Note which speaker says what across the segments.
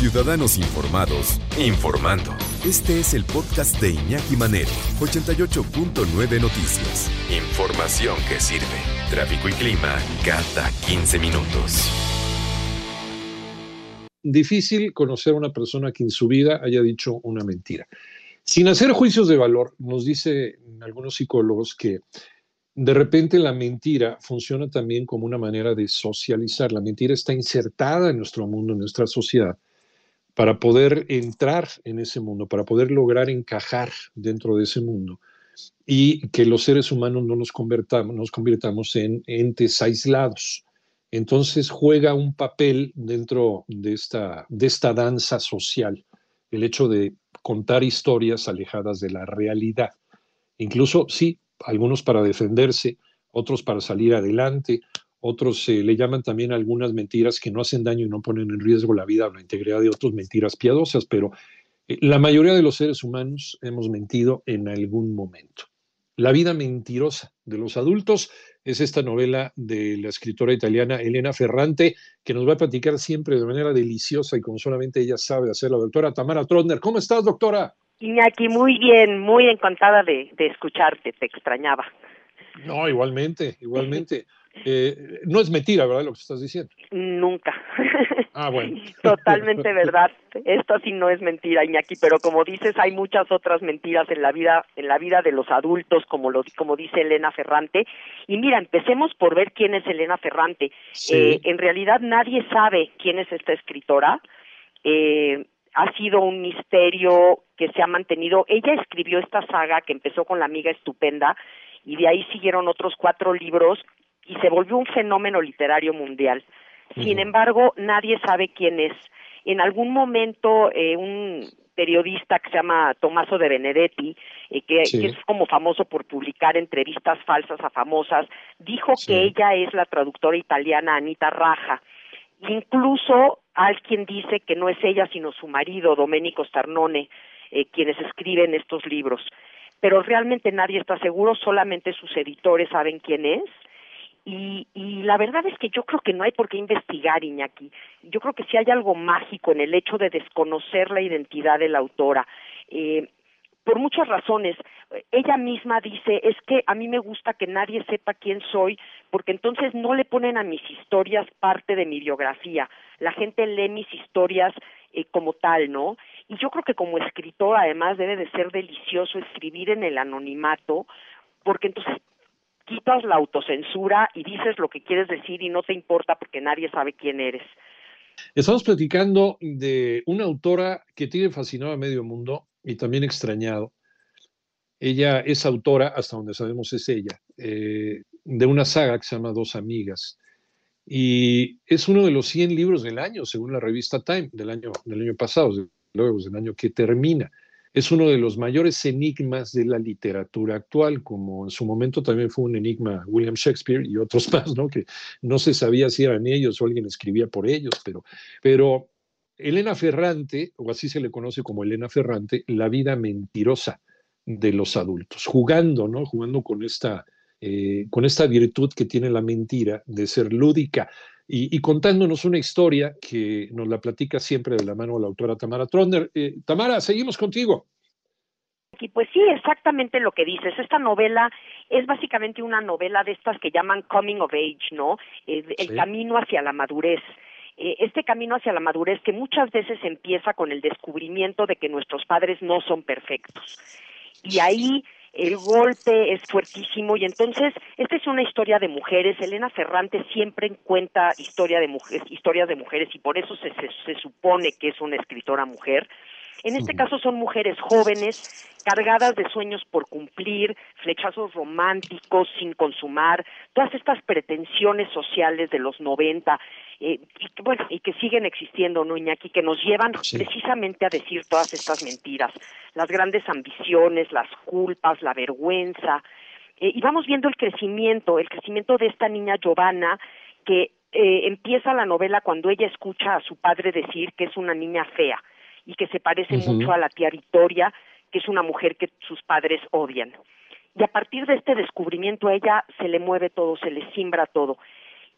Speaker 1: Ciudadanos Informados, informando. Este es el podcast de Iñaki Manero, 88.9 Noticias. Información que sirve. Tráfico y clima cada 15 minutos.
Speaker 2: Difícil conocer a una persona que en su vida haya dicho una mentira. Sin hacer juicios de valor, nos dice algunos psicólogos que de repente la mentira funciona también como una manera de socializar. La mentira está insertada en nuestro mundo, en nuestra sociedad, para poder entrar en ese mundo, para poder lograr encajar dentro de ese mundo y que los seres humanos no nos convertamos, nos convirtamos en entes aislados. Entonces juega un papel dentro de esta, de esta danza social, el hecho de contar historias alejadas de la realidad. Incluso, sí, algunos para defenderse, otros para salir adelante, otros se le llaman también algunas mentiras que no hacen daño y no ponen en riesgo la vida o la integridad de otros, mentiras piadosas, pero eh, la mayoría de los seres humanos hemos mentido en algún momento. La vida mentirosa de los adultos es esta novela de la escritora italiana Elena Ferrante, que nos va a platicar siempre de manera deliciosa y como solamente ella sabe hacer la doctora Tamara Trotner. ¿Cómo estás, doctora?
Speaker 3: Iñaki, muy bien, muy encantada de, de escucharte, te extrañaba.
Speaker 2: No, igualmente, igualmente. Eh, no es mentira, ¿verdad? Lo que estás diciendo.
Speaker 3: Nunca.
Speaker 2: Ah, bueno.
Speaker 3: Totalmente verdad. Esto sí no es mentira, Iñaki, pero como dices, hay muchas otras mentiras en la vida, en la vida de los adultos, como lo, como dice Elena Ferrante. Y mira, empecemos por ver quién es Elena Ferrante. Eh, en realidad nadie sabe quién es esta escritora. Eh, ha sido un misterio que se ha mantenido. Ella escribió esta saga que empezó con la amiga estupenda y de ahí siguieron otros cuatro libros y se volvió un fenómeno literario mundial. Sin embargo, nadie sabe quién es. En algún momento, eh, un periodista que se llama Tommaso de Benedetti, eh, que, es como famoso por publicar entrevistas falsas a famosas, dijo que ella es la traductora italiana Anita Raja. Incluso alguien dice que no es ella, sino su marido, Domenico Starnone, eh, quienes escriben estos libros. Pero realmente nadie está seguro, solamente sus editores saben quién es y, y la verdad es que yo creo que no hay por qué investigar, Iñaki. Yo creo que sí hay algo mágico en el hecho de desconocer la identidad de la autora. Eh, por muchas razones. Ella misma dice, es que a mí me gusta que nadie sepa quién soy, porque entonces no le ponen a mis historias parte de mi biografía. La gente lee mis historias eh, como tal, ¿no? Y yo creo que como escritor, además, debe de ser delicioso escribir en el anonimato, porque entonces quitas la autocensura y dices lo que quieres decir y no te importa porque nadie sabe quién eres.
Speaker 2: Estamos platicando de una autora que tiene fascinado a medio mundo y también extrañado. Ella es autora, hasta donde sabemos es ella, eh, de una saga que se llama Dos Amigas. Y es uno de los 100 libros del año, según la revista Time, del año, del año pasado, luego del año que termina es uno de los mayores enigmas de la literatura actual, como en su momento también fue un enigma William Shakespeare y otros más, ¿no? Que no se sabía si eran ellos o alguien escribía por ellos, pero, pero Elena Ferrante, o así se le conoce como Elena Ferrante, la vida mentirosa de los adultos, jugando, ¿no? Jugando con esta, eh, con esta virtud que tiene la mentira de ser lúdica y, contándonos una historia que nos la platica siempre de la mano la autora Tamara Tronder. Eh, Tamara, seguimos contigo.
Speaker 3: Y pues sí, exactamente lo que dices. Esta novela es básicamente una novela de estas que llaman coming of age, ¿no? El, camino hacia la madurez. Eh, este camino hacia la madurez que muchas veces empieza con el descubrimiento de que nuestros padres no son perfectos. Y ahí el golpe es fuertísimo y entonces esta es una historia de mujeres. Elena Ferrante siempre cuenta historia de mujeres, historias de mujeres y por eso se, se, supone que es una escritora mujer. En este caso son mujeres jóvenes, cargadas de sueños por cumplir, flechazos románticos sin consumar, todas estas pretensiones sociales de los 90, eh, y que, bueno, y que siguen existiendo, ¿no, Iñaki? Que nos llevan precisamente a decir todas estas mentiras, las grandes ambiciones, las culpas, la vergüenza, eh, y vamos viendo el crecimiento, el crecimiento de esta niña Giovanna, que eh, empieza la novela cuando ella escucha a su padre decir que es una niña fea y que se parece mucho a la tía Victoria, que es una mujer que sus padres odian. Y a partir de este descubrimiento a ella se le mueve todo, se le simbra todo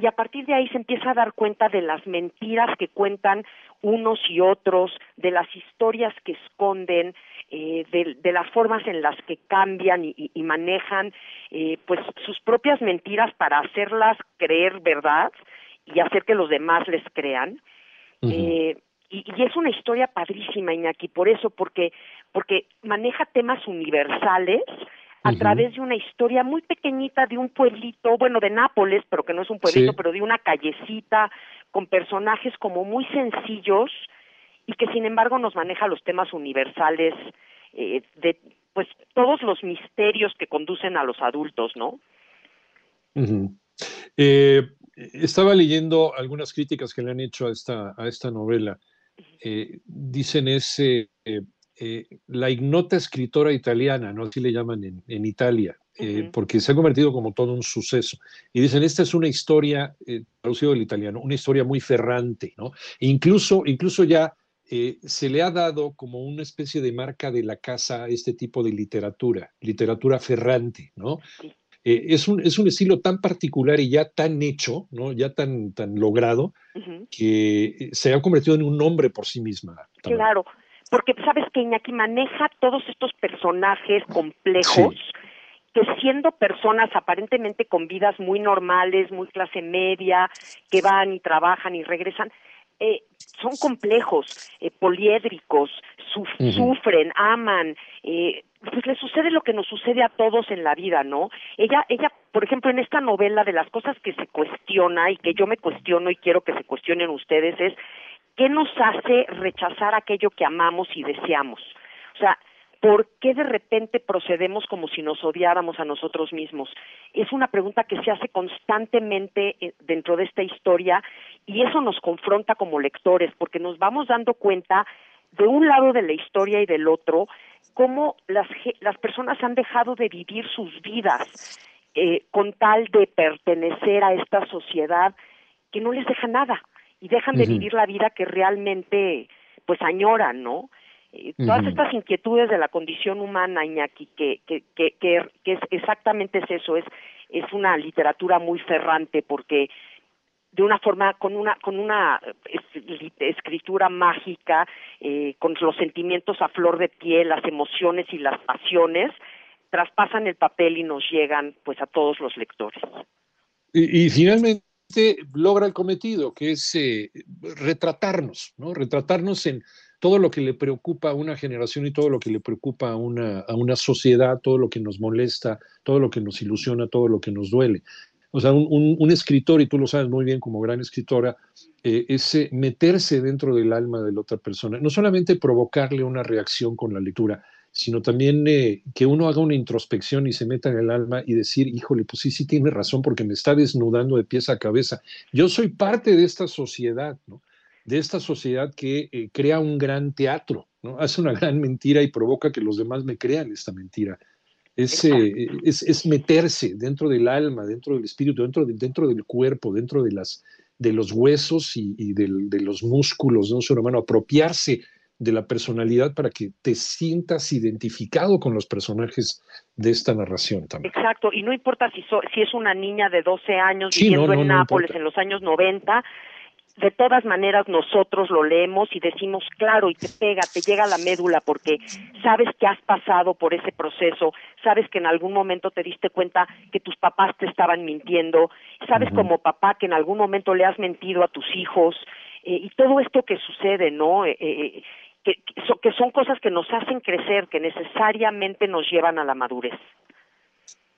Speaker 3: y a partir de ahí se empieza a dar cuenta de las mentiras que cuentan unos y otros, de las historias que esconden, eh, de, las formas en las que cambian y, manejan eh, pues sus propias mentiras para hacerlas creer verdad y hacer que los demás les crean. Eh, y, y, es una historia padrísima, Iñaki, por eso, porque, porque maneja temas universales a través de una historia muy pequeñita de un pueblito, bueno, de Nápoles, pero que no es un pueblito, pero de una callecita, con personajes como muy sencillos y que sin embargo nos maneja los temas universales eh, de pues todos los misterios que conducen a los adultos, ¿no?
Speaker 2: Eh, estaba leyendo algunas críticas que le han hecho a esta, a esta novela. Eh, dicen ese eh, la ignota escritora italiana, ¿no? Así le llaman en, Italia, eh, porque se ha convertido como todo un suceso. Y dicen, esta es una historia, eh, traducido del italiano, una historia muy ferrante, ¿no? E incluso, incluso ya se le ha dado como una especie de marca de la casa a este tipo de literatura, literatura ferrante, ¿no? es, un, es un estilo tan particular y ya tan hecho, ¿no? ya tan, tan logrado, que se ha convertido en un nombre por sí misma.
Speaker 3: Claro, porque sabes que Iñaki maneja todos estos personajes complejos. que siendo personas aparentemente con vidas muy normales, muy clase media, que van y trabajan y regresan, eh, son complejos, eh, poliédricos, sufren, aman, eh, pues les sucede lo que nos sucede a todos en la vida, ¿no? Ella, ella, por ejemplo, en esta novela de las cosas que se cuestiona y que yo me cuestiono y quiero que se cuestionen ustedes es ¿qué nos hace rechazar aquello que amamos y deseamos? O sea, ¿por qué de repente procedemos como si nos odiáramos a nosotros mismos? Es una pregunta que se hace constantemente eh, dentro de esta historia y eso nos confronta como lectores porque nos vamos dando cuenta de un lado de la historia y del otro cómo las, las personas han dejado de vivir sus vidas eh, con tal de pertenecer a esta sociedad que no les deja nada y dejan de vivir la vida que realmente pues añoran, ¿no? Eh, todas estas inquietudes de la condición humana, Iñaki, que, que, que, que, es exactamente es eso, es, es una literatura muy ferrante porque de una forma con una con una escritura mágica eh, con los sentimientos a flor de piel las emociones y las pasiones traspasan el papel y nos llegan pues a todos los lectores.
Speaker 2: Y, y finalmente logra el cometido, que es eh, retratarnos, ¿no? Retratarnos en todo lo que le preocupa a una generación y todo lo que le preocupa a una, a una sociedad, todo lo que nos molesta, todo lo que nos ilusiona, todo lo que nos duele. O sea, un, escritor, y tú lo sabes muy bien como gran escritora, eh, es eh, meterse dentro del alma de la otra persona, no solamente provocarle una reacción con la lectura, sino también eh, que uno haga una introspección y se meta en el alma y decir, híjole, pues sí, sí tiene razón porque me está desnudando de pies a cabeza. Yo soy parte de esta sociedad, ¿no? De esta sociedad que eh, crea un gran teatro, ¿no? Hace una gran mentira y provoca que los demás me crean esta mentira. Es, eh, es, meterse dentro del alma, dentro del espíritu, dentro, dentro del cuerpo, dentro de, las, de los huesos y, de los músculos de un ser humano, apropiarse de la personalidad para que te sientas identificado con los personajes de esta narración también.
Speaker 3: Exacto, y no importa si, si es una niña de 12 años viviendo en Nápoles en los años 90, de todas maneras nosotros lo leemos y decimos, claro, y te pega, te llega a la médula porque sabes que has pasado por ese proceso, sabes que en algún momento te diste cuenta que tus papás te estaban mintiendo, sabes como papá que en algún momento le has mentido a tus hijos, eh, y todo esto que sucede, ¿no? Eh, eh, que, son cosas que nos hacen crecer, que necesariamente nos llevan a la madurez.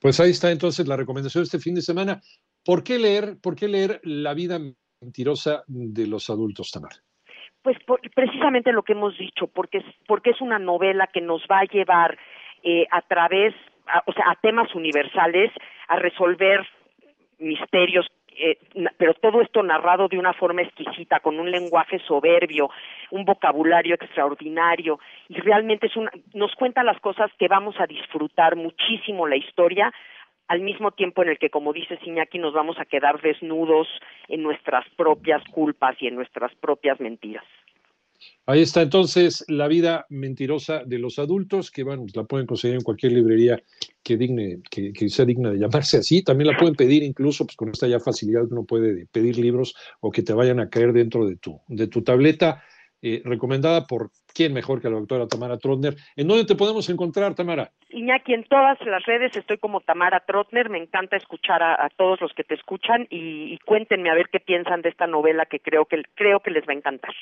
Speaker 2: Pues ahí está entonces la recomendación de este fin de semana. ¿Por qué leer, por qué leer La vida mentirosa de los adultos, Tamar?
Speaker 3: Pues precisamente lo que hemos dicho, porque es, porque es una novela que nos va a llevar eh, a través, o sea, a temas universales, a resolver misterios eh, pero todo esto narrado de una forma exquisita, con un lenguaje soberbio, un vocabulario extraordinario, y realmente es una, nos cuenta las cosas que vamos a disfrutar muchísimo la historia, al mismo tiempo en el que, como dice Iñaki, nos vamos a quedar desnudos en nuestras propias culpas y en nuestras propias mentiras.
Speaker 2: Ahí está entonces la vida mentirosa de los adultos, que bueno, la pueden conseguir en cualquier librería que, digne, que, sea digna de llamarse así. También la pueden pedir incluso pues, con esta ya facilidad uno puede pedir libros o que te vayan a caer dentro de tu, de tu tableta. Eh, recomendada por quién mejor que la doctora Tamara Trotner. ¿En dónde te podemos encontrar, Tamara?
Speaker 3: Iñaki, en todas las redes estoy como Tamara Trotner. Me encanta escuchar a, todos los que te escuchan y, y, cuéntenme a ver qué piensan de esta novela que creo que creo que les va a encantar.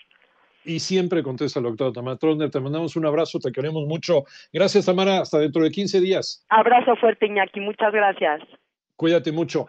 Speaker 2: Y siempre contesta la doctora Tamara Trotner. Te mandamos un abrazo, te queremos mucho. Gracias, Tamara. Hasta dentro de 15 días.
Speaker 3: Abrazo fuerte, Iñaki. Muchas gracias.
Speaker 2: Cuídate mucho.